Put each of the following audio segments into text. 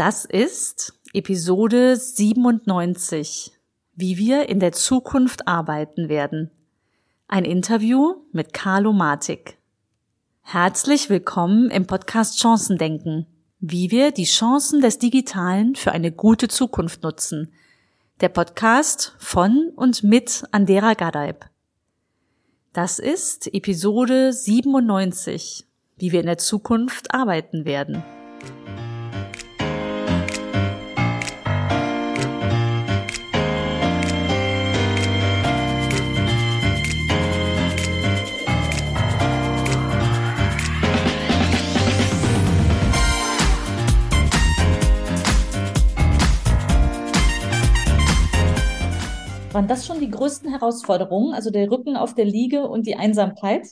Das ist Episode 97, wie wir in der Zukunft arbeiten werden. Ein Interview mit Carlo Matik. Herzlich willkommen im Podcast Chancendenken, wie wir die Chancen des Digitalen für eine gute Zukunft nutzen. Der Podcast von und mit Andera Gadeib. Das ist Episode 97, wie wir in der Zukunft arbeiten werden. Waren das schon die größten Herausforderungen, also der Rücken auf der Liege und die Einsamkeit?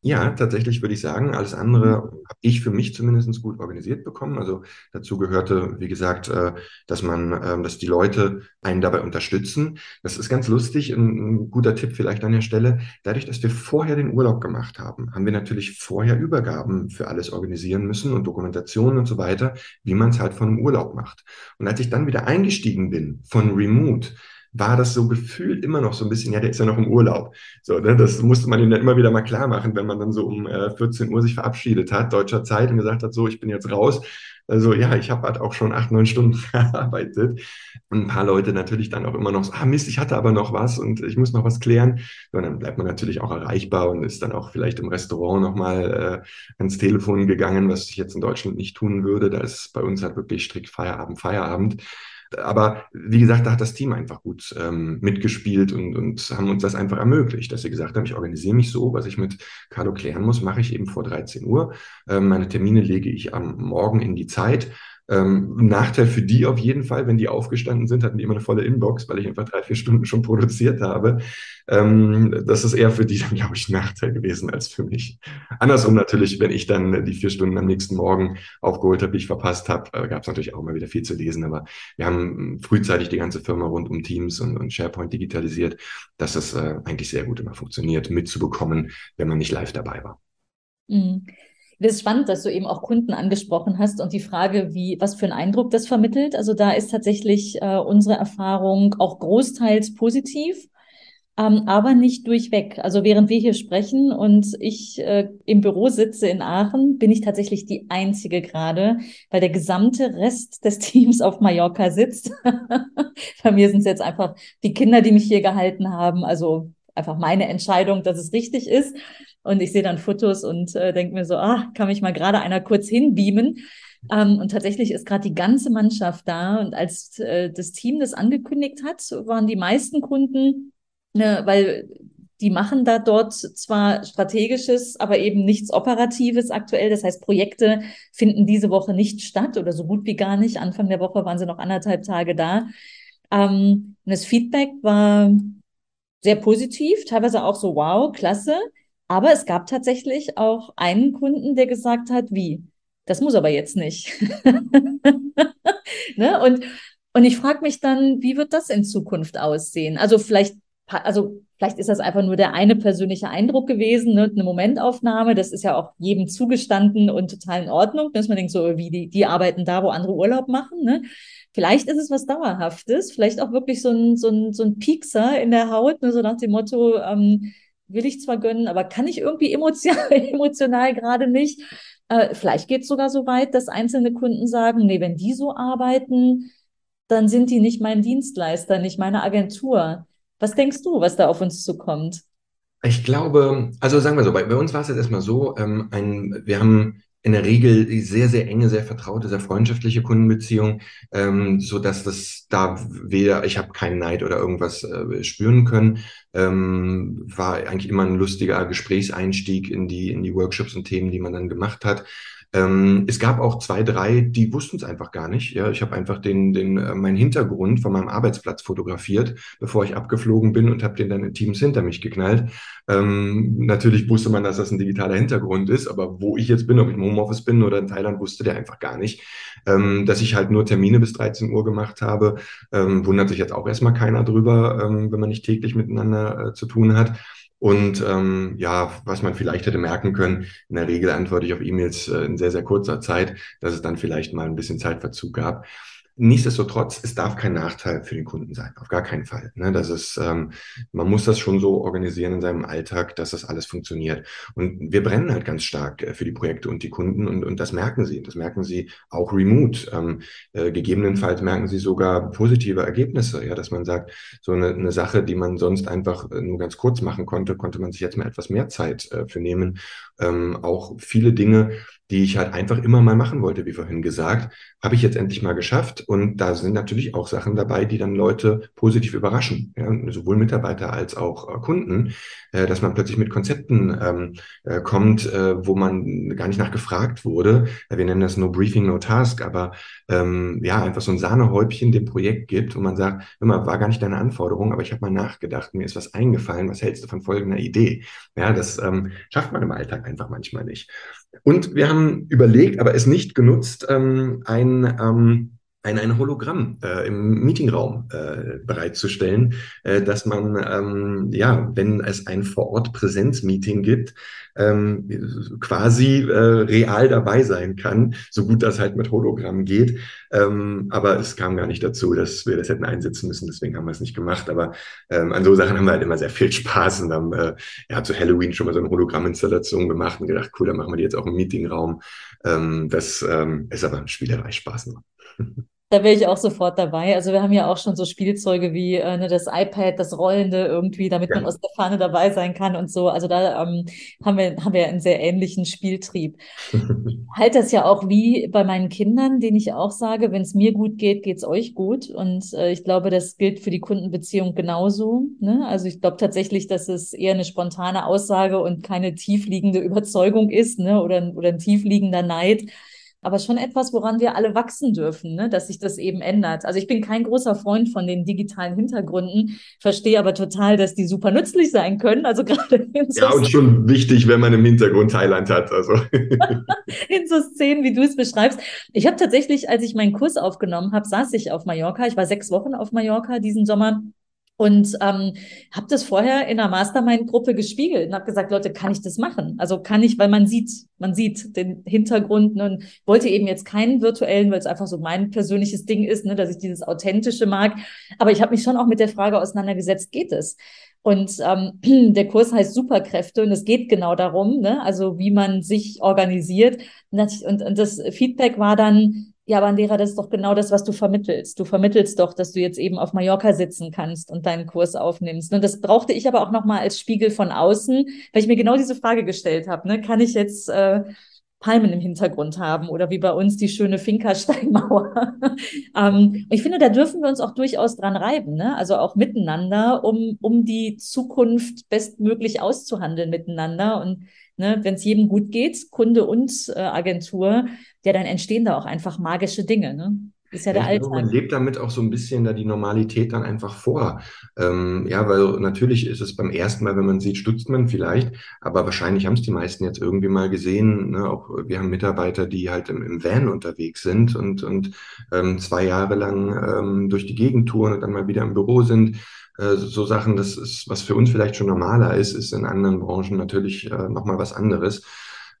Ja, tatsächlich würde ich sagen, alles andere habe ich für mich zumindest gut organisiert bekommen. Also dazu gehörte, wie gesagt, äh, dass man, ähm, dass die Leute einen dabei unterstützen. Das ist ganz lustig, ein, guter Tipp vielleicht an der Stelle. Dadurch, dass wir vorher den Urlaub gemacht haben, haben wir natürlich vorher Übergaben für alles organisieren müssen und Dokumentationen und so weiter, wie man es halt von einem Urlaub macht. Und als ich dann wieder eingestiegen bin von Remote, war das so gefühlt immer noch so ein bisschen, ja, der ist ja noch im Urlaub. So, ne, das musste man ihm dann immer wieder mal klar machen, wenn man dann so um äh, 14 Uhr sich verabschiedet hat, deutscher Zeit, und gesagt hat, so, ich bin jetzt raus. Also ja, ich habe halt auch schon acht, neun Stunden gearbeitet. Und ein paar Leute natürlich dann auch immer noch so, ah Mist, ich hatte aber noch was und ich muss noch was klären. Und dann bleibt man natürlich auch erreichbar und ist dann auch vielleicht im Restaurant nochmal äh, ans Telefon gegangen, was ich jetzt in Deutschland nicht tun würde. Da ist bei uns halt wirklich strikt Feierabend, Feierabend. Aber wie gesagt, da hat das Team einfach gut ähm, mitgespielt und, und haben uns das einfach ermöglicht, dass sie gesagt haben, ich organisiere mich so, was ich mit Carlo klären muss, mache ich eben vor 13 Uhr. Ähm, meine Termine lege ich am Morgen in die Zeit ähm, Nachteil für die auf jeden Fall, wenn die aufgestanden sind, hatten die immer eine volle Inbox, weil ich einfach drei, vier Stunden schon produziert habe. Ähm, das ist eher für die dann, glaube ich, ein Nachteil gewesen als für mich. Andersrum natürlich, wenn ich dann die vier Stunden am nächsten Morgen aufgeholt habe, die ich verpasst habe, äh, gab es natürlich auch immer wieder viel zu lesen. Aber wir haben frühzeitig die ganze Firma rund um Teams und, und SharePoint digitalisiert, dass das äh, eigentlich sehr gut immer funktioniert, mitzubekommen, wenn man nicht live dabei war. Mhm. Das ist spannend, dass du eben auch Kunden angesprochen hast und die Frage, wie, was für einen Eindruck das vermittelt. Also da ist tatsächlich äh, unsere Erfahrung auch großteils positiv, ähm, aber nicht durchweg. Also während wir hier sprechen und ich äh, im Büro sitze in Aachen, bin ich tatsächlich die einzige gerade, weil der gesamte Rest des Teams auf Mallorca sitzt. Bei mir sind es jetzt einfach die Kinder, die mich hier gehalten haben. Also einfach meine Entscheidung, dass es richtig ist. Und ich sehe dann Fotos und äh, denke mir so, ah, kann mich mal gerade einer kurz hinbeamen. Ähm, und tatsächlich ist gerade die ganze Mannschaft da. Und als äh, das Team das angekündigt hat, waren die meisten Kunden, ne, weil die machen da dort zwar strategisches, aber eben nichts Operatives aktuell. Das heißt, Projekte finden diese Woche nicht statt oder so gut wie gar nicht. Anfang der Woche waren sie noch anderthalb Tage da. Ähm, das Feedback war sehr positiv, teilweise auch so, wow, klasse. Aber es gab tatsächlich auch einen Kunden, der gesagt hat, wie? Das muss aber jetzt nicht. ne? Und, und ich frage mich dann, wie wird das in Zukunft aussehen? Also vielleicht, also vielleicht ist das einfach nur der eine persönliche Eindruck gewesen, ne? eine Momentaufnahme. Das ist ja auch jedem zugestanden und total in Ordnung, dass man denkt, so wie die, die arbeiten da, wo andere Urlaub machen. Ne? Vielleicht ist es was Dauerhaftes, vielleicht auch wirklich so ein, so ein, so ein Piekser in der Haut, ne? so nach dem Motto, ähm, will ich zwar gönnen, aber kann ich irgendwie emotional, emotional gerade nicht. Äh, vielleicht geht es sogar so weit, dass einzelne Kunden sagen, nee, wenn die so arbeiten, dann sind die nicht mein Dienstleister, nicht meine Agentur. Was denkst du, was da auf uns zukommt? Ich glaube, also sagen wir so, bei, bei uns war es jetzt erstmal so, ähm, ein, wir haben in der Regel sehr, sehr enge, sehr vertraute, sehr freundschaftliche Kundenbeziehung, ähm, so dass das da weder, ich habe keinen Neid oder irgendwas äh, spüren können, ähm, war eigentlich immer ein lustiger Gesprächseinstieg in die, in die Workshops und Themen, die man dann gemacht hat. Ähm, es gab auch zwei, drei, die wussten es einfach gar nicht. Ja, ich habe einfach den, den, äh, meinen Hintergrund von meinem Arbeitsplatz fotografiert, bevor ich abgeflogen bin und habe den dann in Teams hinter mich geknallt. Ähm, natürlich wusste man, dass das ein digitaler Hintergrund ist, aber wo ich jetzt bin, ob ich im Homeoffice bin oder in Thailand, wusste der einfach gar nicht. Ähm, dass ich halt nur Termine bis 13 Uhr gemacht habe, ähm, wundert sich jetzt auch erstmal keiner drüber, ähm, wenn man nicht täglich miteinander äh, zu tun hat. Und ähm, ja, was man vielleicht hätte merken können, in der Regel antworte ich auf E-Mails äh, in sehr, sehr kurzer Zeit, dass es dann vielleicht mal ein bisschen Zeitverzug gab. Nichtsdestotrotz, es darf kein Nachteil für den Kunden sein, auf gar keinen Fall. Ne? Das ist, ähm, man muss das schon so organisieren in seinem Alltag, dass das alles funktioniert. Und wir brennen halt ganz stark äh, für die Projekte und die Kunden und, und das merken sie. Das merken sie auch remote. Ähm, äh, gegebenenfalls merken sie sogar positive Ergebnisse, ja, dass man sagt, so eine, eine Sache, die man sonst einfach äh, nur ganz kurz machen konnte, konnte man sich jetzt mal etwas mehr Zeit äh, für nehmen. Ähm, auch viele Dinge, die ich halt einfach immer mal machen wollte, wie vorhin gesagt, habe ich jetzt endlich mal geschafft. Und da sind natürlich auch Sachen dabei, die dann Leute positiv überraschen, ja, sowohl Mitarbeiter als auch äh, Kunden, äh, dass man plötzlich mit Konzepten ähm, äh, kommt, äh, wo man gar nicht nachgefragt wurde. Wir nennen das No Briefing, No Task, aber ähm, ja, einfach so ein Sahnehäubchen dem Projekt gibt und man sagt, immer war gar nicht deine Anforderung, aber ich habe mal nachgedacht, mir ist was eingefallen, was hältst du von folgender Idee? Ja, das ähm, schafft man im Alltag einfach manchmal nicht. Und wir haben überlegt, aber es nicht genutzt, ähm, ein, ähm, ein, ein Hologramm äh, im Meetingraum äh, bereitzustellen, äh, dass man, ähm, ja, wenn es ein Vor-Ort-Präsenz-Meeting gibt, ähm, quasi äh, real dabei sein kann, so gut das halt mit Hologramm geht. Ähm, aber es kam gar nicht dazu, dass wir das hätten einsetzen müssen, deswegen haben wir es nicht gemacht. Aber ähm, an so Sachen haben wir halt immer sehr viel Spaß und haben äh, ja, zu Halloween schon mal so eine Hologramminstallation gemacht und gedacht, cool, dann machen wir die jetzt auch im Meetingraum. Ähm, das ähm, ist aber ein Spielerei Spaß nur. Da wäre ich auch sofort dabei. Also wir haben ja auch schon so Spielzeuge wie äh, ne, das iPad, das Rollende irgendwie, damit ja. man aus der Fahne dabei sein kann und so. Also da ähm, haben wir haben wir einen sehr ähnlichen Spieltrieb. halt das ja auch wie bei meinen Kindern, denen ich auch sage, wenn es mir gut geht, geht's euch gut. Und äh, ich glaube, das gilt für die Kundenbeziehung genauso. Ne? Also ich glaube tatsächlich, dass es eher eine spontane Aussage und keine tiefliegende Überzeugung ist, ne? Oder, oder ein tiefliegender Neid aber schon etwas, woran wir alle wachsen dürfen, ne? dass sich das eben ändert. Also ich bin kein großer Freund von den digitalen Hintergründen, verstehe aber total, dass die super nützlich sein können. Also gerade in so Ja, und schon wichtig, wenn man im Hintergrund Thailand hat. Also. in so Szenen, wie du es beschreibst. Ich habe tatsächlich, als ich meinen Kurs aufgenommen habe, saß ich auf Mallorca. Ich war sechs Wochen auf Mallorca diesen Sommer und ähm, habe das vorher in einer Mastermind-Gruppe gespiegelt und habe gesagt, Leute, kann ich das machen? Also kann ich, weil man sieht, man sieht den Hintergrund und wollte eben jetzt keinen virtuellen, weil es einfach so mein persönliches Ding ist, ne, dass ich dieses Authentische mag. Aber ich habe mich schon auch mit der Frage auseinandergesetzt, geht es? Und ähm, der Kurs heißt Superkräfte und es geht genau darum, ne, also wie man sich organisiert. Und, und das Feedback war dann, ja, Bandera, das ist doch genau das, was du vermittelst. Du vermittelst doch, dass du jetzt eben auf Mallorca sitzen kannst und deinen Kurs aufnimmst. Und das brauchte ich aber auch nochmal als Spiegel von außen, weil ich mir genau diese Frage gestellt habe. Ne? Kann ich jetzt äh, Palmen im Hintergrund haben oder wie bei uns die schöne Finkersteinmauer? ähm, ich finde, da dürfen wir uns auch durchaus dran reiben, ne? also auch miteinander, um, um die Zukunft bestmöglich auszuhandeln miteinander. Und ne, wenn es jedem gut geht, Kunde und äh, Agentur, ja, dann entstehen da auch einfach magische Dinge. Ne? Ist ja, der ja, Alltag. Man lebt damit auch so ein bisschen da die Normalität dann einfach vor. Ähm, ja, weil natürlich ist es beim ersten Mal, wenn man sieht, stutzt man vielleicht, aber wahrscheinlich haben es die meisten jetzt irgendwie mal gesehen. Ne? Auch wir haben Mitarbeiter, die halt im, im Van unterwegs sind und, und ähm, zwei Jahre lang ähm, durch die Gegend touren und dann mal wieder im Büro sind. Äh, so Sachen, das ist, was für uns vielleicht schon normaler ist, ist in anderen Branchen natürlich äh, nochmal was anderes.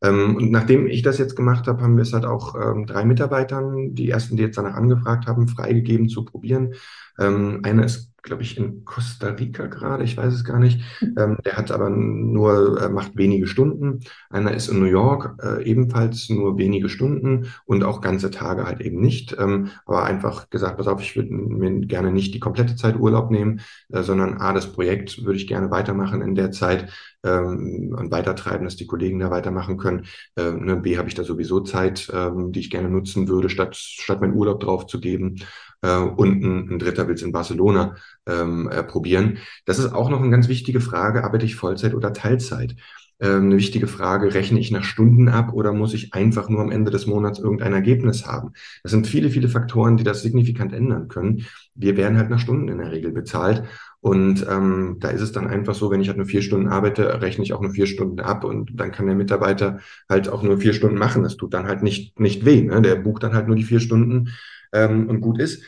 Ähm, und nachdem ich das jetzt gemacht habe, haben wir es halt auch ähm, drei Mitarbeitern, die ersten, die jetzt danach angefragt haben, freigegeben zu probieren. Ähm, einer ist glaube ich, in Costa Rica gerade, ich weiß es gar nicht. Mhm. Ähm, der hat aber nur, äh, macht wenige Stunden. Einer ist in New York, äh, ebenfalls nur wenige Stunden und auch ganze Tage halt eben nicht. Ähm, aber einfach gesagt, pass auf, ich würde mir gerne nicht die komplette Zeit Urlaub nehmen, äh, sondern A, das Projekt würde ich gerne weitermachen in der Zeit ähm, und weitertreiben, dass die Kollegen da weitermachen können. Ähm, ne, B, habe ich da sowieso Zeit, ähm, die ich gerne nutzen würde, statt, statt meinen Urlaub drauf zu geben äh, und ein, ein Dritter will es in Barcelona ähm, äh, probieren. Das ist auch noch eine ganz wichtige Frage, arbeite ich Vollzeit oder Teilzeit? Ähm, eine wichtige Frage, rechne ich nach Stunden ab oder muss ich einfach nur am Ende des Monats irgendein Ergebnis haben? Das sind viele, viele Faktoren, die das signifikant ändern können. Wir werden halt nach Stunden in der Regel bezahlt. Und ähm, da ist es dann einfach so, wenn ich halt nur vier Stunden arbeite, rechne ich auch nur vier Stunden ab und dann kann der Mitarbeiter halt auch nur vier Stunden machen. Das tut dann halt nicht, nicht weh. Ne? Der bucht dann halt nur die vier Stunden ähm, und gut ist.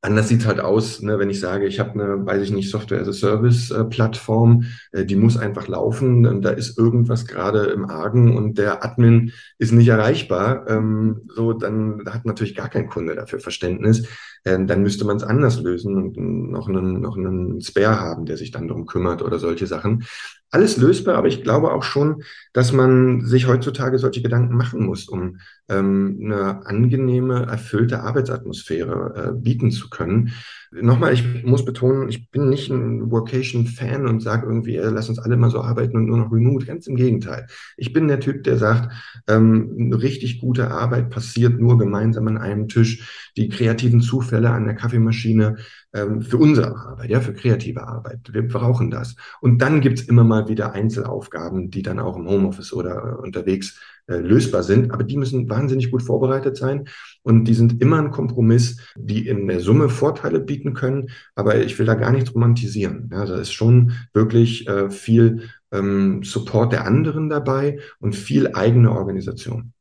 Anders sieht halt aus, ne, wenn ich sage, ich habe eine, weiß ich nicht, Software-as-a-Service-Plattform, äh, die muss einfach laufen, und da ist irgendwas gerade im Argen und der Admin ist nicht erreichbar, ähm, so, dann hat natürlich gar kein Kunde dafür Verständnis. Äh, dann müsste man es anders lösen und noch einen, noch einen Spare haben, der sich dann darum kümmert oder solche Sachen alles lösbar, aber ich glaube auch schon, dass man sich heutzutage solche Gedanken machen muss, um ähm, eine angenehme, erfüllte Arbeitsatmosphäre äh, bieten zu können. Nochmal, ich muss betonen, ich bin nicht ein Workation-Fan und sage irgendwie, äh, lass uns alle mal so arbeiten und nur noch remote. Ganz im Gegenteil. Ich bin der Typ, der sagt, ähm, eine richtig gute Arbeit passiert nur gemeinsam an einem Tisch. Die kreativen Zufälle an der Kaffeemaschine ähm, für unsere Arbeit, ja, für kreative Arbeit. Wir brauchen das. Und dann gibt's immer mal wieder Einzelaufgaben, die dann auch im Homeoffice oder äh, unterwegs äh, lösbar sind, aber die müssen wahnsinnig gut vorbereitet sein und die sind immer ein Kompromiss, die in der Summe Vorteile bieten können, aber ich will da gar nichts romantisieren. Ja, da ist schon wirklich äh, viel ähm, Support der anderen dabei und viel eigene Organisation.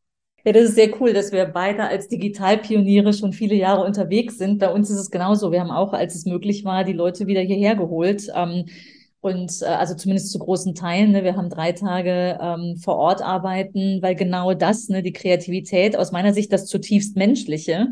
Ja, das ist sehr cool, dass wir beide als Digitalpioniere schon viele Jahre unterwegs sind. Bei uns ist es genauso. Wir haben auch, als es möglich war, die Leute wieder hierher geholt. Ähm, und äh, also zumindest zu großen Teilen. Ne, wir haben drei Tage ähm, vor Ort arbeiten, weil genau das, ne, die Kreativität, aus meiner Sicht das zutiefst Menschliche,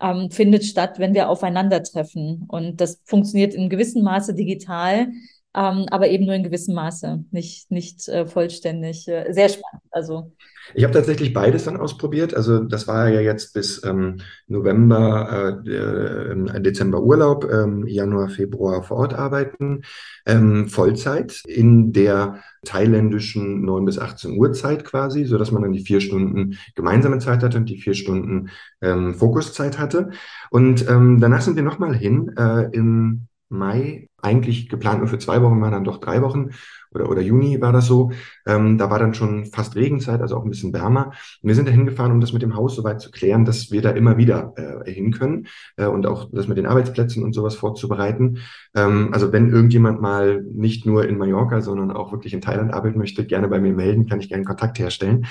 ähm, findet statt, wenn wir aufeinandertreffen. Und das funktioniert in gewissem Maße digital, ähm, aber eben nur in gewissem Maße, nicht, nicht äh, vollständig. Äh, sehr spannend. Also ich habe tatsächlich beides dann ausprobiert. Also das war ja jetzt bis ähm, November, äh, äh, Dezember Urlaub, ähm, Januar, Februar vor Ort arbeiten, ähm, Vollzeit in der thailändischen 9 bis 18 Uhr Zeit quasi, so dass man dann die vier Stunden gemeinsame Zeit hatte und die vier Stunden ähm, Fokuszeit hatte. Und ähm, danach sind wir nochmal hin äh, im Mai, eigentlich geplant nur für zwei Wochen, waren dann doch drei Wochen oder, oder Juni war das so. Ähm, da war dann schon fast Regenzeit, also auch ein bisschen wärmer. Und wir sind da hingefahren, um das mit dem Haus soweit zu klären, dass wir da immer wieder äh, hin können äh, und auch das mit den Arbeitsplätzen und sowas vorzubereiten. Ähm, also wenn irgendjemand mal nicht nur in Mallorca, sondern auch wirklich in Thailand arbeiten möchte, gerne bei mir melden, kann ich gerne Kontakt herstellen.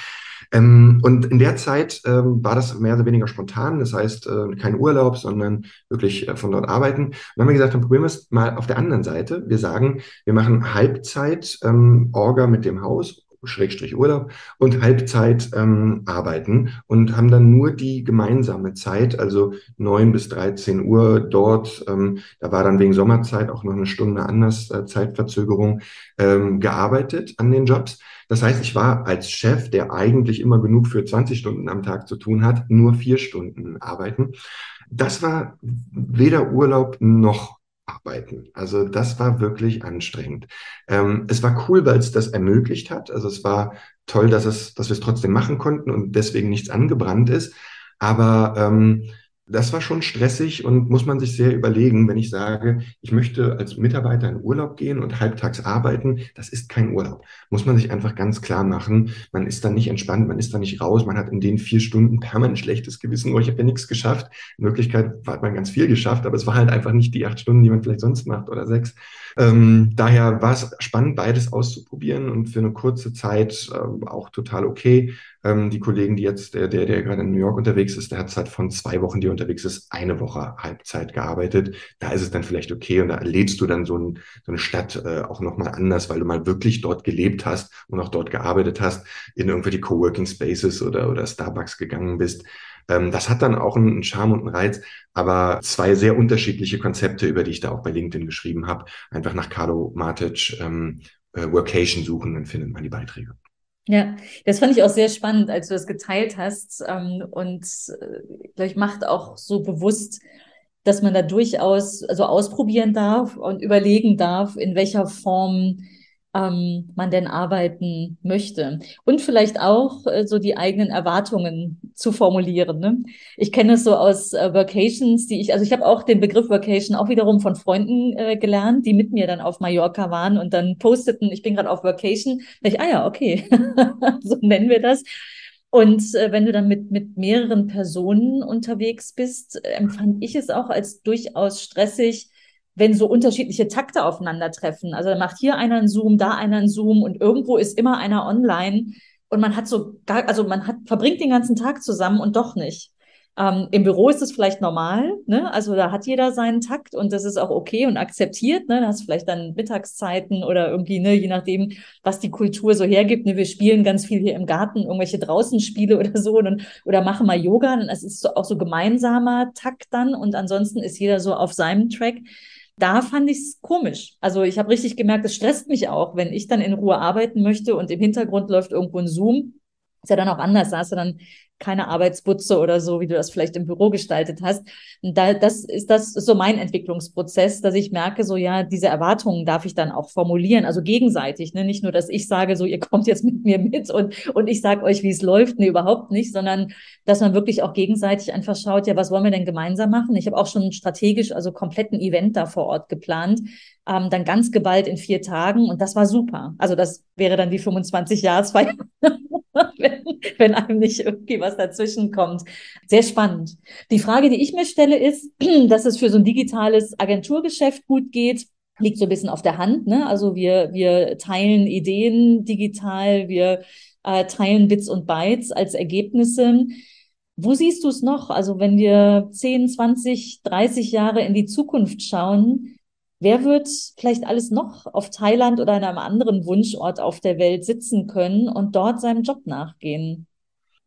Ähm, und in der Zeit ähm, war das mehr oder weniger spontan, das heißt äh, kein Urlaub, sondern wirklich äh, von dort arbeiten. Und dann haben wir gesagt, dann probieren wir es mal auf der anderen Seite. Wir sagen, wir machen Halbzeit ähm, Orga mit dem Haus Schrägstrich Urlaub und Halbzeit ähm, arbeiten und haben dann nur die gemeinsame Zeit, also neun bis 13 Uhr dort. Ähm, da war dann wegen Sommerzeit auch noch eine Stunde anders äh, Zeitverzögerung ähm, gearbeitet an den Jobs. Das heißt, ich war als Chef, der eigentlich immer genug für 20 Stunden am Tag zu tun hat, nur vier Stunden arbeiten. Das war weder Urlaub noch arbeiten. Also das war wirklich anstrengend. Ähm, es war cool, weil es das ermöglicht hat. Also es war toll, dass es, dass wir es trotzdem machen konnten und deswegen nichts angebrannt ist. Aber ähm, das war schon stressig und muss man sich sehr überlegen, wenn ich sage, ich möchte als Mitarbeiter in Urlaub gehen und halbtags arbeiten, das ist kein Urlaub. Muss man sich einfach ganz klar machen. Man ist dann nicht entspannt, man ist dann nicht raus, man hat in den vier Stunden permanent schlechtes Gewissen, oh, ich habe ja nichts geschafft. In Wirklichkeit hat man ganz viel geschafft, aber es war halt einfach nicht die acht Stunden, die man vielleicht sonst macht oder sechs. Ähm, daher war es spannend, beides auszuprobieren und für eine kurze Zeit äh, auch total okay. Ähm, die Kollegen, die jetzt, der, der, der gerade in New York unterwegs ist, der hat halt von zwei Wochen, die unterwegs ist, eine Woche Halbzeit gearbeitet. Da ist es dann vielleicht okay und da erlebst du dann so, ein, so eine Stadt äh, auch nochmal anders, weil du mal wirklich dort gelebt hast und auch dort gearbeitet hast, in irgendwelche Coworking Spaces oder, oder Starbucks gegangen bist. Ähm, das hat dann auch einen Charme und einen Reiz, aber zwei sehr unterschiedliche Konzepte, über die ich da auch bei LinkedIn geschrieben habe. Einfach nach Carlo Matic ähm, äh, Workation suchen, dann findet man die Beiträge. Ja, das fand ich auch sehr spannend, als du das geteilt hast ähm, und äh, glaube ich macht auch so bewusst, dass man da durchaus also ausprobieren darf und überlegen darf, in welcher Form ähm, man denn arbeiten möchte. Und vielleicht auch äh, so die eigenen Erwartungen zu formulieren. Ne? Ich kenne es so aus äh, Vacations, die ich, also ich habe auch den Begriff Vacation auch wiederum von Freunden äh, gelernt, die mit mir dann auf Mallorca waren und dann posteten, ich bin gerade auf Vacation. Da ich, ah ja, okay, so nennen wir das. Und äh, wenn du dann mit, mit mehreren Personen unterwegs bist, empfand ich es auch als durchaus stressig, wenn so unterschiedliche Takte aufeinandertreffen. Also da macht hier einer einen Zoom, da einer einen Zoom und irgendwo ist immer einer online und man hat so gar, also man hat, verbringt den ganzen Tag zusammen und doch nicht. Ähm, Im Büro ist es vielleicht normal, ne? Also da hat jeder seinen Takt und das ist auch okay und akzeptiert. Ne? Da hast vielleicht dann Mittagszeiten oder irgendwie, ne, je nachdem, was die Kultur so hergibt. Ne? Wir spielen ganz viel hier im Garten, irgendwelche Draußenspiele oder so und, oder machen mal Yoga. Und es ist so, auch so gemeinsamer Takt dann und ansonsten ist jeder so auf seinem Track da fand ich es komisch. Also ich habe richtig gemerkt, es stresst mich auch, wenn ich dann in Ruhe arbeiten möchte und im Hintergrund läuft irgendwo ein Zoom. Ist ja dann auch anders. Da du dann keine Arbeitsbutze oder so, wie du das vielleicht im Büro gestaltet hast. Da, das ist das ist so mein Entwicklungsprozess, dass ich merke, so ja, diese Erwartungen darf ich dann auch formulieren, also gegenseitig, ne? Nicht nur, dass ich sage, so ihr kommt jetzt mit mir mit und und ich sage euch, wie es läuft, nee, überhaupt nicht, sondern dass man wirklich auch gegenseitig einfach schaut, ja, was wollen wir denn gemeinsam machen? Ich habe auch schon strategisch, also kompletten Event da vor Ort geplant, ähm, dann ganz geballt in vier Tagen und das war super. Also das wäre dann die 25 Jahresfeier, wenn, einem nicht irgendwie was dazwischen kommt. Sehr spannend. Die Frage, die ich mir stelle, ist, dass es für so ein digitales Agenturgeschäft gut geht liegt so ein bisschen auf der Hand. Ne? Also wir, wir teilen Ideen digital, wir äh, teilen Bits und Bytes als Ergebnisse. Wo siehst du es noch? Also wenn wir 10, 20, 30 Jahre in die Zukunft schauen, Wer wird vielleicht alles noch auf Thailand oder in einem anderen Wunschort auf der Welt sitzen können und dort seinem Job nachgehen?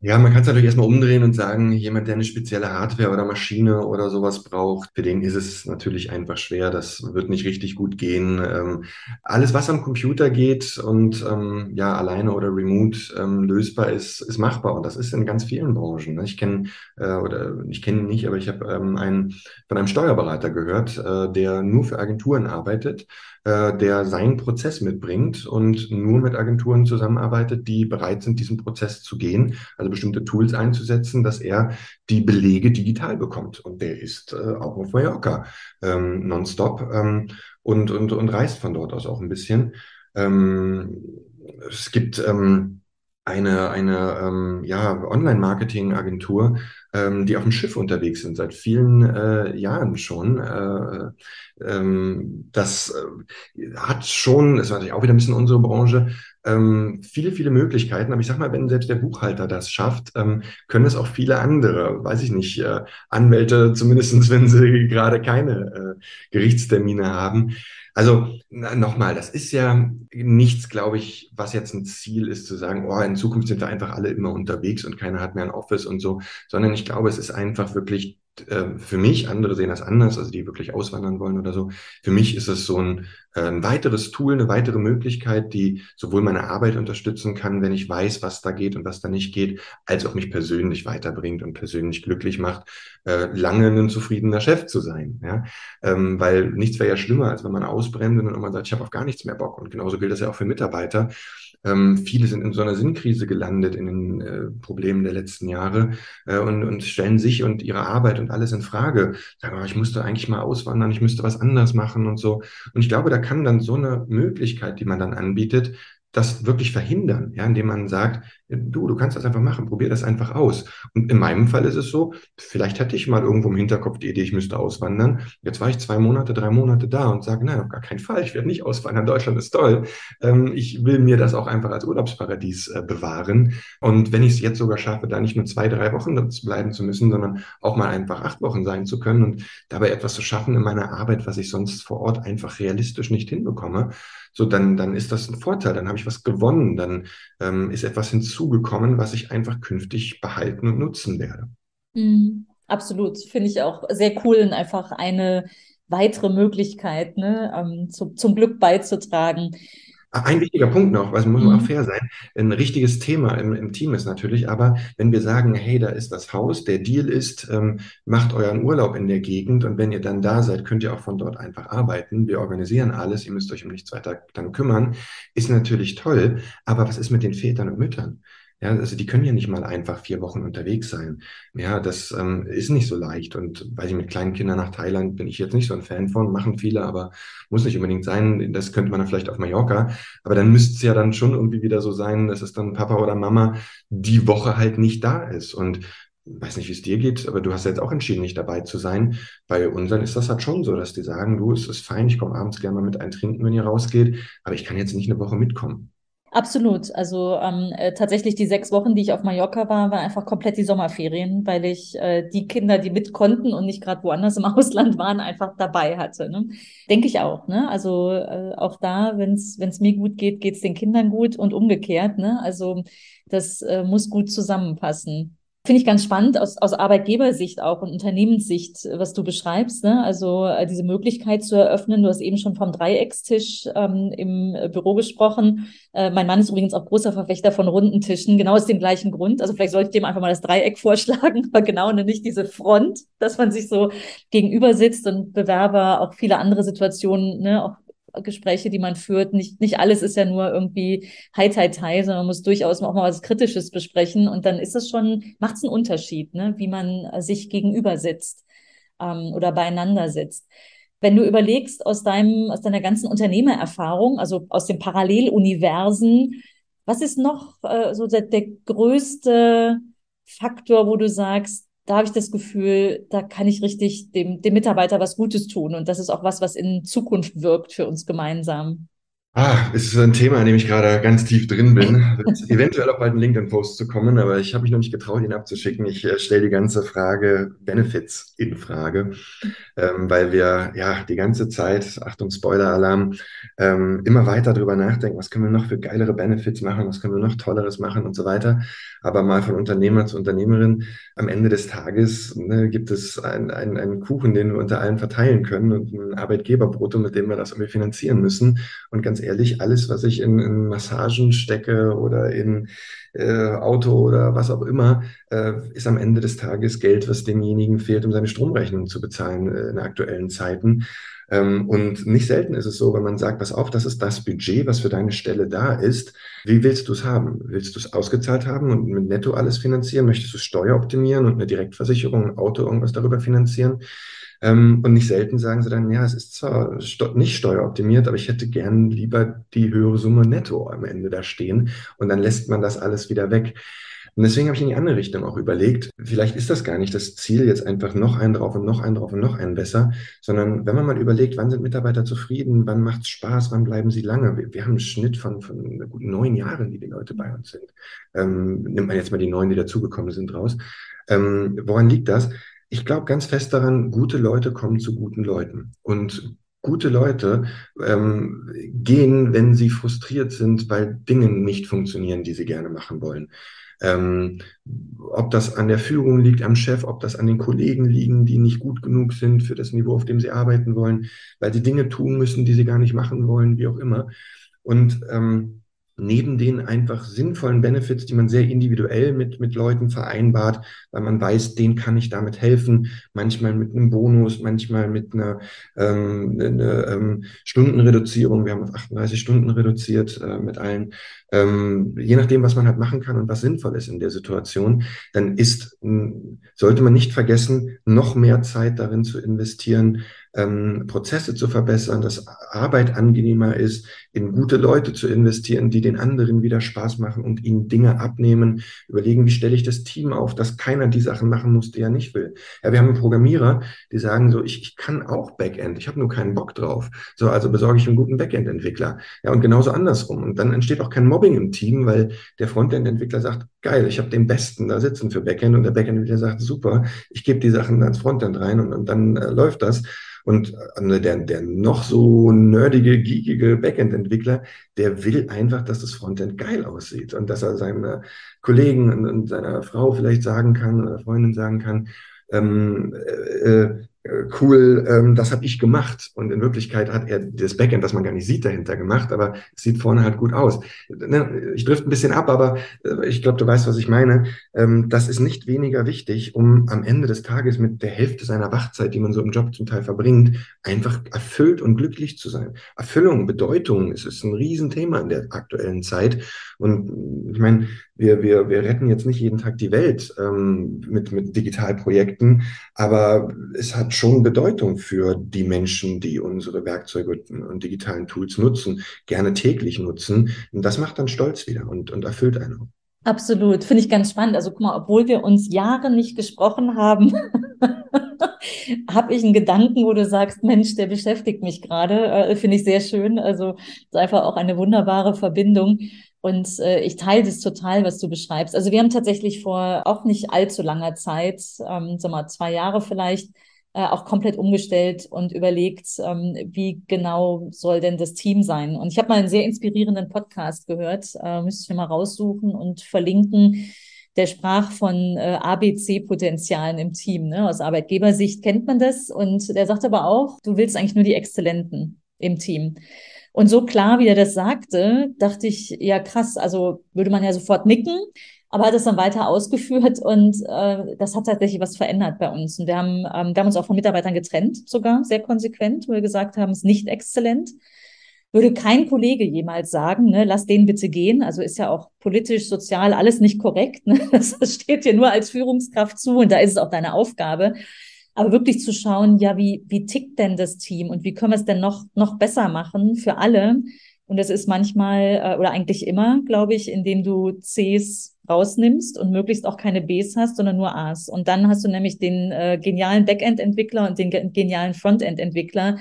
Ja, man kann es natürlich erstmal umdrehen und sagen, jemand, der eine spezielle Hardware oder Maschine oder sowas braucht, für den ist es natürlich einfach schwer. Das wird nicht richtig gut gehen. Ähm, alles, was am Computer geht und ähm, ja alleine oder remote ähm, lösbar ist, ist machbar. Und das ist in ganz vielen Branchen. Ne? Ich kenne äh, oder ich kenne ihn nicht, aber ich habe ähm, einen von einem Steuerberater gehört, äh, der nur für Agenturen arbeitet äh, der seinen Prozess mitbringt und nur mit Agenturen zusammenarbeitet, die bereit sind, diesen Prozess zu gehen, also bestimmte Tools einzusetzen, dass er die Belege digital bekommt. Und der ist äh, auch auf Mallorca ähm, nonstop ähm, und, und, und reist von dort aus auch ein bisschen. Ähm, es gibt ähm, eine, eine ähm, ja, Online-Marketing-Agentur, ähm, die auf dem Schiff unterwegs sind, seit vielen äh, Jahren schon. Äh, ähm, das äh, hat schon, das ist natürlich auch wieder ein bisschen unsere Branche, ähm, viele, viele Möglichkeiten. Aber ich sag mal, wenn selbst der Buchhalter das schafft, ähm, können es auch viele andere, weiß ich nicht, äh, Anwälte, zumindestens wenn sie gerade keine äh, Gerichtstermine haben. Also nochmal, das ist ja nichts, glaube ich, was jetzt ein Ziel ist, zu sagen, oh, in Zukunft sind wir einfach alle immer unterwegs und keiner hat mehr ein Office und so, sondern ich glaube, es ist einfach wirklich äh, für mich, andere sehen das anders, also die wirklich auswandern wollen oder so. Für mich ist es so ein, äh, ein weiteres Tool, eine weitere Möglichkeit, die sowohl meine Arbeit unterstützen kann, wenn ich weiß, was da geht und was da nicht geht, als auch mich persönlich weiterbringt und persönlich glücklich macht, äh, lange ein zufriedener Chef zu sein. Ja? Ähm, weil nichts wäre ja schlimmer, als wenn man ausbrennt und man sagt, ich habe auf gar nichts mehr Bock. Und genauso gilt das ja auch für Mitarbeiter. Ähm, viele sind in so einer Sinnkrise gelandet in den äh, Problemen der letzten Jahre äh, und, und stellen sich und ihre Arbeit und alles in Frage. Sagen, oh, ich müsste eigentlich mal auswandern, ich müsste was anderes machen und so. Und ich glaube, da kann dann so eine Möglichkeit, die man dann anbietet, das wirklich verhindern, ja, indem man sagt, du, du kannst das einfach machen, probier das einfach aus. Und in meinem Fall ist es so, vielleicht hatte ich mal irgendwo im Hinterkopf die Idee, ich müsste auswandern. Jetzt war ich zwei Monate, drei Monate da und sage, nein, auf gar keinen Fall, ich werde nicht auswandern, Deutschland ist toll. Ähm, ich will mir das auch einfach als Urlaubsparadies äh, bewahren. Und wenn ich es jetzt sogar schaffe, da nicht nur zwei, drei Wochen bleiben zu müssen, sondern auch mal einfach acht Wochen sein zu können und dabei etwas zu schaffen in meiner Arbeit, was ich sonst vor Ort einfach realistisch nicht hinbekomme, so dann, dann ist das ein Vorteil, dann habe ich was gewonnen, dann ähm, ist etwas hinzugekommen, was ich einfach künftig behalten und nutzen werde. Mhm, absolut, finde ich auch sehr cool und einfach eine weitere Möglichkeit ne, ähm, zu, zum Glück beizutragen. Ein wichtiger Punkt noch, was muss man auch mhm. fair sein, ein richtiges Thema im, im, Team ist natürlich, aber wenn wir sagen, hey, da ist das Haus, der Deal ist, ähm, macht euren Urlaub in der Gegend und wenn ihr dann da seid, könnt ihr auch von dort einfach arbeiten. Wir organisieren alles, ihr müsst euch um nichts weiter dann kümmern, ist natürlich toll, aber was ist mit den Vätern und Müttern? Ja, also die können ja nicht mal einfach vier Wochen unterwegs sein. Ja, das ähm, ist nicht so leicht. Und weil ich mit kleinen Kindern nach Thailand bin ich jetzt nicht so ein Fan von, machen viele, aber muss nicht unbedingt sein. Das könnte man dann vielleicht auf Mallorca. Aber dann müsste es ja dann schon irgendwie wieder so sein, dass es dann Papa oder Mama die Woche halt nicht da ist. Und weiß nicht, wie es dir geht, aber du hast jetzt auch entschieden, nicht dabei zu sein. Bei unseren ist das halt schon so, dass die sagen, du, es ist fein, ich komme abends gerne mal mit eintrinken, wenn ihr rausgeht, aber ich kann jetzt nicht eine Woche mitkommen. Absolut. Also ähm, äh, tatsächlich die sechs Wochen, die ich auf Mallorca war, waren einfach komplett die Sommerferien, weil ich äh, die Kinder, die mit konnten und nicht gerade woanders im Ausland waren, einfach dabei hatte. Ne? Denke ich auch. Ne? Also äh, auch da, wenn es mir gut geht, geht es den Kindern gut und umgekehrt. Ne? Also das äh, muss gut zusammenpassen. Finde ich ganz spannend aus, aus Arbeitgebersicht auch und Unternehmenssicht, was du beschreibst. Ne? Also äh, diese Möglichkeit zu eröffnen. Du hast eben schon vom Dreieckstisch ähm, im Büro gesprochen. Äh, mein Mann ist übrigens auch großer Verfechter von runden Tischen, genau aus dem gleichen Grund. Also vielleicht sollte ich dem einfach mal das Dreieck vorschlagen, aber genau und nicht diese Front, dass man sich so gegenüber sitzt und Bewerber auch viele andere Situationen, ne, auch Gespräche, die man führt. Nicht, nicht alles ist ja nur irgendwie Hi, Tai, Tai, sondern man muss durchaus auch mal was Kritisches besprechen. Und dann ist es schon, macht es einen Unterschied, ne? wie man sich gegenüber sitzt ähm, oder beieinander sitzt. Wenn du überlegst aus deinem, aus deiner ganzen Unternehmererfahrung, also aus den Paralleluniversen, was ist noch äh, so der, der größte Faktor, wo du sagst, da habe ich das Gefühl, da kann ich richtig dem, dem Mitarbeiter was Gutes tun. Und das ist auch was, was in Zukunft wirkt für uns gemeinsam. Ah, es ist ein Thema, an dem ich gerade ganz tief drin bin. Eventuell auch bald ein LinkedIn-Post zu kommen, aber ich habe mich noch nicht getraut, ihn abzuschicken. Ich äh, stelle die ganze Frage Benefits in Frage, ähm, weil wir ja die ganze Zeit, Achtung, Spoiler-Alarm, ähm, immer weiter darüber nachdenken, was können wir noch für geilere Benefits machen, was können wir noch Tolleres machen und so weiter. Aber mal von Unternehmer zu Unternehmerin, am Ende des Tages ne, gibt es einen, einen, einen Kuchen, den wir unter allen verteilen können und ein Arbeitgeberbrutto, mit dem wir das irgendwie finanzieren müssen. Und ganz ehrlich, alles, was ich in, in Massagen stecke oder in äh, Auto oder was auch immer, äh, ist am Ende des Tages Geld, was demjenigen fehlt, um seine Stromrechnung zu bezahlen äh, in aktuellen Zeiten. Ähm, und nicht selten ist es so, wenn man sagt, pass auf, das ist das Budget, was für deine Stelle da ist. Wie willst du es haben? Willst du es ausgezahlt haben und mit Netto alles finanzieren? Möchtest du Steuer optimieren und eine Direktversicherung, ein Auto, irgendwas darüber finanzieren? Ähm, und nicht selten sagen sie dann, ja, es ist zwar nicht steueroptimiert, aber ich hätte gern lieber die höhere Summe netto am Ende da stehen. Und dann lässt man das alles wieder weg. Und deswegen habe ich in die andere Richtung auch überlegt, vielleicht ist das gar nicht das Ziel, jetzt einfach noch einen drauf und noch einen drauf und noch einen besser, sondern wenn man mal überlegt, wann sind Mitarbeiter zufrieden, wann macht es Spaß, wann bleiben sie lange. Wir, wir, haben einen Schnitt von, von guten neun Jahren, die die Leute bei uns sind. Ähm, nimmt man jetzt mal die neun, die dazugekommen sind, raus. Ähm, woran liegt das? Ich glaube ganz fest daran, gute Leute kommen zu guten Leuten. Und gute Leute ähm, gehen, wenn sie frustriert sind, weil Dinge nicht funktionieren, die sie gerne machen wollen. Ähm, ob das an der Führung liegt, am Chef, ob das an den Kollegen liegen, die nicht gut genug sind für das Niveau, auf dem sie arbeiten wollen, weil sie Dinge tun müssen, die sie gar nicht machen wollen, wie auch immer. Und ähm, neben den einfach sinnvollen Benefits, die man sehr individuell mit, mit Leuten vereinbart, weil man weiß, denen kann ich damit helfen, manchmal mit einem Bonus, manchmal mit einer, ähm, einer ähm, Stundenreduzierung. Wir haben auf 38 Stunden reduziert äh, mit allen. Ähm, je nachdem, was man halt machen kann und was sinnvoll ist in der Situation, dann ist, sollte man nicht vergessen, noch mehr Zeit darin zu investieren, ähm, Prozesse zu verbessern, dass Arbeit angenehmer ist, in gute Leute zu investieren, die den anderen wieder Spaß machen und ihnen Dinge abnehmen, überlegen, wie stelle ich das Team auf, dass keiner die Sachen machen muss, die er nicht will. Ja, wir haben Programmierer, die sagen so, ich, ich kann auch Backend, ich habe nur keinen Bock drauf. So, also besorge ich einen guten Backend-Entwickler. Ja, und genauso andersrum. Und dann entsteht auch kein Mobbing im Team, weil der Frontend-Entwickler sagt, geil, ich habe den Besten da sitzen für Backend und der Backend-Entwickler sagt, super, ich gebe die Sachen ans Frontend rein und, und dann äh, läuft das. Und äh, der, der noch so nerdige, geekige Backend-Entwickler, der will einfach, dass das Frontend geil aussieht und dass er seinen Kollegen und, und seiner Frau vielleicht sagen kann oder Freundin sagen kann, ähm, äh, äh äh, cool, ähm, das habe ich gemacht. Und in Wirklichkeit hat er das Backend, das man gar nicht sieht, dahinter gemacht, aber es sieht vorne halt gut aus. Ne, ich drift ein bisschen ab, aber äh, ich glaube, du weißt, was ich meine. Ähm, das ist nicht weniger wichtig, um am Ende des Tages mit der Hälfte seiner Wachzeit, die man so im Job zum Teil verbringt, einfach erfüllt und glücklich zu sein. Erfüllung, Bedeutung, es ist ein Riesenthema in der aktuellen Zeit. Und ich meine, wir, wir, wir retten jetzt nicht jeden Tag die Welt ähm, mit, mit Digitalprojekten, aber es hat schon Bedeutung für die Menschen, die unsere Werkzeuge und digitalen Tools nutzen, gerne täglich nutzen. Und das macht dann stolz wieder und, und erfüllt einen. Absolut, finde ich ganz spannend. Also guck mal, obwohl wir uns Jahre nicht gesprochen haben, habe ich einen Gedanken, wo du sagst, Mensch, der beschäftigt mich gerade. Äh, finde ich sehr schön. Also ist einfach auch eine wunderbare Verbindung. Und äh, ich teile das total, was du beschreibst. Also wir haben tatsächlich vor auch nicht allzu langer Zeit, ähm, sag mal zwei Jahre vielleicht, äh, auch komplett umgestellt und überlegt, ähm, wie genau soll denn das Team sein. Und ich habe mal einen sehr inspirierenden Podcast gehört, äh, müsste ich mal raussuchen und verlinken. Der sprach von äh, ABC-Potenzialen im Team. Ne? Aus Arbeitgebersicht kennt man das. Und der sagt aber auch, du willst eigentlich nur die Exzellenten im Team. Und so klar, wie er das sagte, dachte ich, ja krass, also würde man ja sofort nicken, aber hat es dann weiter ausgeführt und äh, das hat tatsächlich was verändert bei uns. Und wir haben, ähm, wir haben uns auch von Mitarbeitern getrennt, sogar sehr konsequent, wo wir gesagt haben, es ist nicht exzellent. Würde kein Kollege jemals sagen, ne, lass den bitte gehen. Also ist ja auch politisch, sozial alles nicht korrekt. Ne? Das steht dir nur als Führungskraft zu und da ist es auch deine Aufgabe. Aber wirklich zu schauen, ja, wie, wie tickt denn das Team und wie können wir es denn noch, noch besser machen für alle? Und das ist manchmal äh, oder eigentlich immer, glaube ich, indem du Cs rausnimmst und möglichst auch keine Bs hast, sondern nur As. Und dann hast du nämlich den äh, genialen Backend-Entwickler und den genialen Frontend-Entwickler,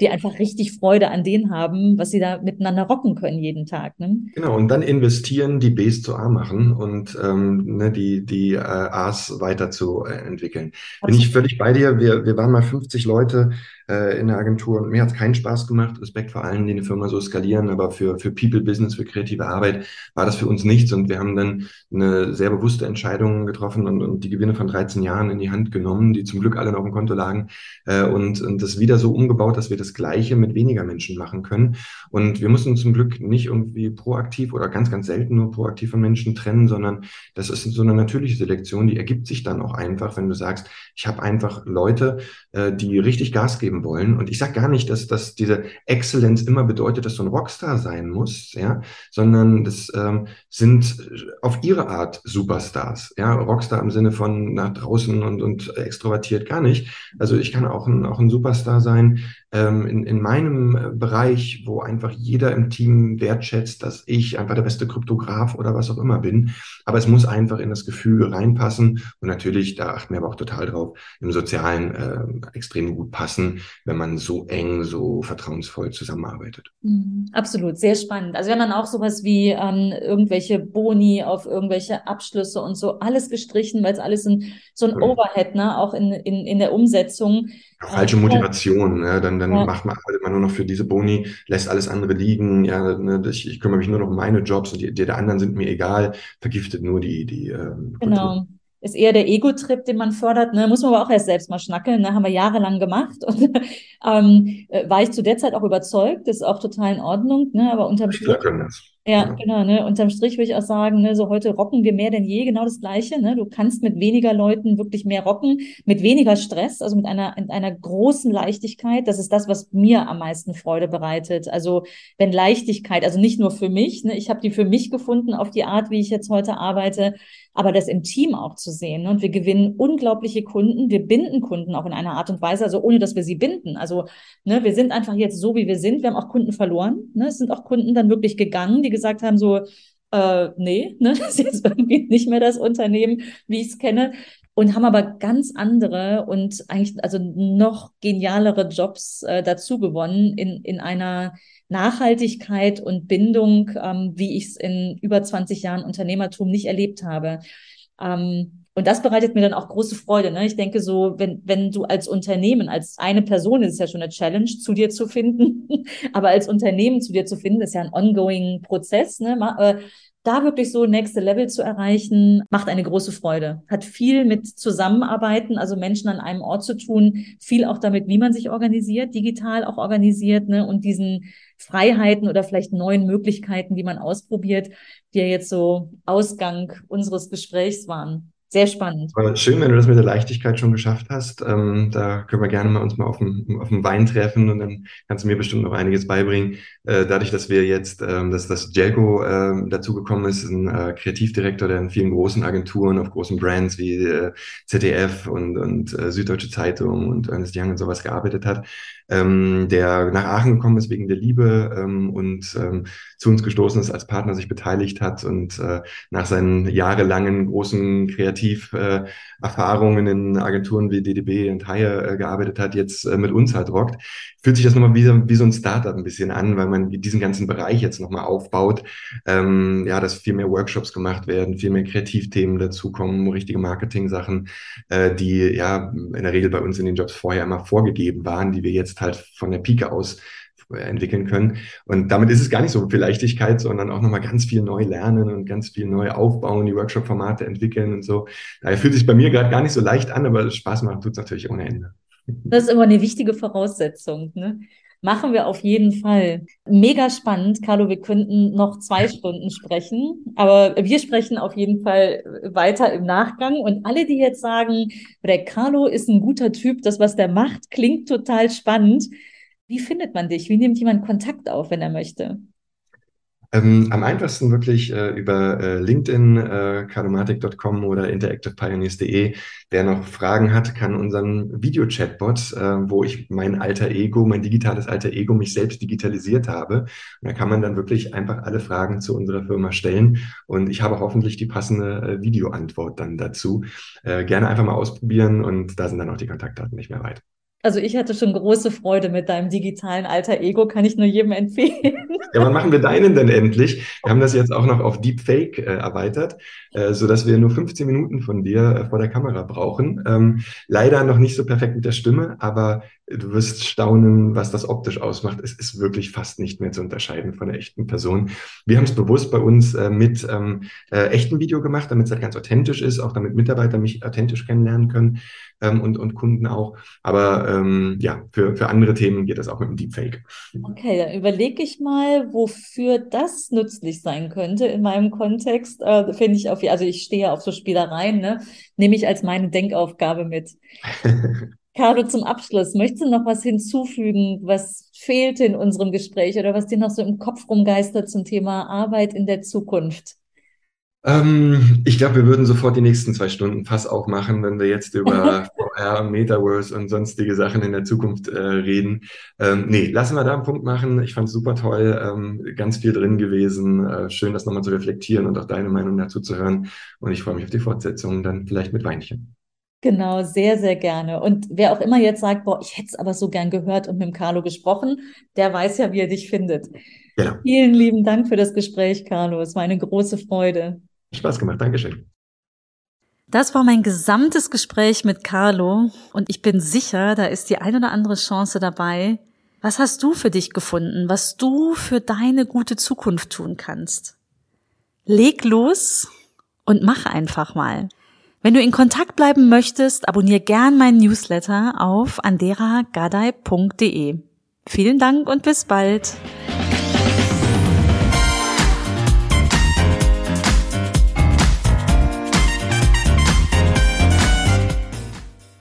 die einfach richtig Freude an denen haben, was sie da miteinander rocken können jeden Tag. Ne? Genau, und dann investieren, die Bs zu A machen und ähm, ne, die, die äh, As weiter zu äh, entwickeln. Bin ich völlig bei dir. Wir, wir waren mal 50 Leute äh, in der Agentur und mir hat es keinen Spaß gemacht. Respekt vor allen, die eine Firma so skalieren, aber für, für People Business, für kreative Arbeit war das für uns nichts und wir haben dann eine sehr bewusste Entscheidung getroffen und, und die Gewinne von 13 Jahren in die Hand genommen, die zum Glück alle noch im Konto lagen äh, und, und das wieder so umgebaut, dass wir das Gleiche mit weniger Menschen machen können. Und wir mussten zum Glück nicht irgendwie proaktiv oder ganz, ganz selten nur proaktiv von Menschen trennen, sondern das ist so eine natürliche Selektion, die ergibt sich dann auch einfach, wenn du sagst, ich habe einfach Leute, äh, die richtig Gas geben wollen. Und ich sage gar nicht, dass, dass diese Exzellenz immer bedeutet, dass du ein Rockstar sein musst, ja, sondern das ähm, sind auf ihre Art Superstars. Ja, Rockstar im Sinne von nach draußen und, und extrovertiert gar nicht. Also ich kann auch ein, auch ein Superstar sein, in, in meinem äh, Bereich, wo einfach jeder im Team wertschätzt, dass ich einfach der beste Kryptograf oder was auch immer bin. Aber es muss einfach in das Gefüge reinpassen. Und natürlich, da achten wir aber auch total drauf, im Sozialen äh, extrem gut passen, wenn man so eng, so vertrauensvoll zusammenarbeitet. Mhm, absolut, sehr spannend. Also wir haben dann auch sowas wie ähm, irgendwelche Boni auf irgendwelche Abschlüsse und so alles gestrichen, weil es alles ein, so ein Overhead, ne, auch in, in, in der Umsetzung falsche Motivation. Ja, dann dann ja. macht man arbeitet man nur noch für diese Boni, lässt alles andere liegen. Ja, ne, ich, ich kümmere mich nur noch um meine Jobs und die, die der anderen sind mir egal. Vergiftet nur die die. Ähm, genau. Ist eher der Ego-Trip, den man fördert. Ne? Muss man aber auch erst selbst mal schnackeln. Ne? Haben wir jahrelang gemacht. Und ähm, äh, war ich zu der Zeit auch überzeugt. Das ist auch total in Ordnung. Ne? Aber unterm Strich. Können das. Ja, genau. Ne? Unterm Strich würde ich auch sagen, ne, so heute rocken wir mehr denn je genau das Gleiche. Ne? Du kannst mit weniger Leuten wirklich mehr rocken, mit weniger Stress, also mit einer, mit einer großen Leichtigkeit. Das ist das, was mir am meisten Freude bereitet. Also wenn Leichtigkeit, also nicht nur für mich, ne? ich habe die für mich gefunden auf die Art, wie ich jetzt heute arbeite, aber das im Team auch zu sehen. Ne? Und wir gewinnen unglaubliche Kunden, wir binden Kunden auch in einer Art und Weise, also ohne dass wir sie binden. Also ne, wir sind einfach jetzt so, wie wir sind. Wir haben auch Kunden verloren. Ne? Es sind auch Kunden dann wirklich gegangen, die gesagt haben, so, äh, nee, ne, das ist jetzt irgendwie nicht mehr das Unternehmen, wie ich es kenne. Und haben aber ganz andere und eigentlich also noch genialere Jobs äh, dazu gewonnen in, in einer Nachhaltigkeit und Bindung, ähm, wie ich es in über 20 Jahren Unternehmertum nicht erlebt habe. Ähm, und das bereitet mir dann auch große Freude. Ne? Ich denke so, wenn, wenn du als Unternehmen, als eine Person, ist ja schon eine Challenge, zu dir zu finden, aber als Unternehmen zu dir zu finden, ist ja ein ongoing Prozess. Ne? Da wirklich so nächste Level zu erreichen, macht eine große Freude. Hat viel mit Zusammenarbeiten, also Menschen an einem Ort zu tun, viel auch damit, wie man sich organisiert, digital auch organisiert, ne, und diesen Freiheiten oder vielleicht neuen Möglichkeiten, die man ausprobiert, die ja jetzt so Ausgang unseres Gesprächs waren. Sehr spannend. Schön, wenn du das mit der Leichtigkeit schon geschafft hast. Ähm, da können wir gerne mal uns mal auf dem, auf dem Wein treffen und dann kannst du mir bestimmt noch einiges beibringen. Äh, dadurch, dass wir jetzt, ähm, dass das Jelko äh, dazugekommen ist, ein äh, Kreativdirektor, der in vielen großen Agenturen auf großen Brands wie äh, ZDF und, und äh, Süddeutsche Zeitung und Ernest Young und sowas gearbeitet hat, ähm, der nach Aachen gekommen ist wegen der Liebe ähm, und ähm, zu uns gestoßen ist, als Partner sich beteiligt hat und äh, nach seinen jahrelangen großen relativ äh, in Agenturen wie DDB und Hire äh, gearbeitet hat, jetzt äh, mit uns halt rockt, fühlt sich das nochmal wie, wie so ein Startup ein bisschen an, weil man diesen ganzen Bereich jetzt nochmal aufbaut. Ähm, ja, dass viel mehr Workshops gemacht werden, viel mehr Kreativthemen dazukommen, richtige Marketing-Sachen, äh, die ja in der Regel bei uns in den Jobs vorher immer vorgegeben waren, die wir jetzt halt von der Pike aus entwickeln können. Und damit ist es gar nicht so viel Leichtigkeit, sondern auch nochmal ganz viel neu lernen und ganz viel neu aufbauen, die Workshop-Formate entwickeln und so. Daher fühlt sich bei mir gerade gar nicht so leicht an, aber Spaß macht tut es natürlich ohne Ende. Das ist immer eine wichtige Voraussetzung. Ne? Machen wir auf jeden Fall. Mega spannend. Carlo, wir könnten noch zwei Stunden sprechen, aber wir sprechen auf jeden Fall weiter im Nachgang. Und alle, die jetzt sagen, der Carlo ist ein guter Typ, das, was der macht, klingt total spannend. Wie findet man dich? Wie nimmt jemand Kontakt auf, wenn er möchte? Ähm, am einfachsten wirklich äh, über äh, LinkedIn, äh, cardomatic.com oder interactivepioneers.de. Wer noch Fragen hat, kann unseren Video-Chatbot, äh, wo ich mein alter Ego, mein digitales alter Ego, mich selbst digitalisiert habe. Und da kann man dann wirklich einfach alle Fragen zu unserer Firma stellen. Und ich habe hoffentlich die passende äh, Videoantwort dann dazu. Äh, gerne einfach mal ausprobieren und da sind dann auch die Kontaktdaten nicht mehr weit. Also ich hatte schon große Freude mit deinem digitalen alter Ego, kann ich nur jedem empfehlen. Ja, wann machen wir deinen denn endlich? Wir haben das jetzt auch noch auf Deepfake äh, erweitert, äh, so dass wir nur 15 Minuten von dir äh, vor der Kamera brauchen. Ähm, leider noch nicht so perfekt mit der Stimme, aber du wirst staunen, was das optisch ausmacht. Es ist wirklich fast nicht mehr zu unterscheiden von der echten Person. Wir haben es bewusst bei uns äh, mit ähm, äh, echten Video gemacht, damit es halt ganz authentisch ist, auch damit Mitarbeiter mich authentisch kennenlernen können ähm, und, und Kunden auch. Aber ähm, ja, für, für andere Themen geht das auch mit dem Deepfake. Okay, dann überlege ich mal, wofür das nützlich sein könnte in meinem Kontext. Äh, Finde ich auf, also ich stehe auf so Spielereien, ne? Nehme ich als meine Denkaufgabe mit. Carlo, zum Abschluss, möchtest du noch was hinzufügen, was fehlte in unserem Gespräch oder was dir noch so im Kopf rumgeistert zum Thema Arbeit in der Zukunft? Ähm, ich glaube, wir würden sofort die nächsten zwei Stunden Fass aufmachen, wenn wir jetzt über VR, Metaverse und sonstige Sachen in der Zukunft äh, reden. Ähm, nee, lassen wir da einen Punkt machen. Ich fand es super toll, ähm, ganz viel drin gewesen. Äh, schön, das nochmal zu reflektieren und auch deine Meinung dazu zu hören. Und ich freue mich auf die Fortsetzung, dann vielleicht mit Weinchen. Genau, sehr, sehr gerne. Und wer auch immer jetzt sagt, boah, ich hätte es aber so gern gehört und mit dem Carlo gesprochen, der weiß ja, wie er dich findet. Genau. Vielen lieben Dank für das Gespräch, Carlo. Es war eine große Freude. Spaß gemacht. Dankeschön. Das war mein gesamtes Gespräch mit Carlo und ich bin sicher, da ist die ein oder andere Chance dabei. Was hast du für dich gefunden, was du für deine gute Zukunft tun kannst? Leg los und mach einfach mal. Wenn du in Kontakt bleiben möchtest, abonniere gern meinen Newsletter auf anderagadai.de. Vielen Dank und bis bald.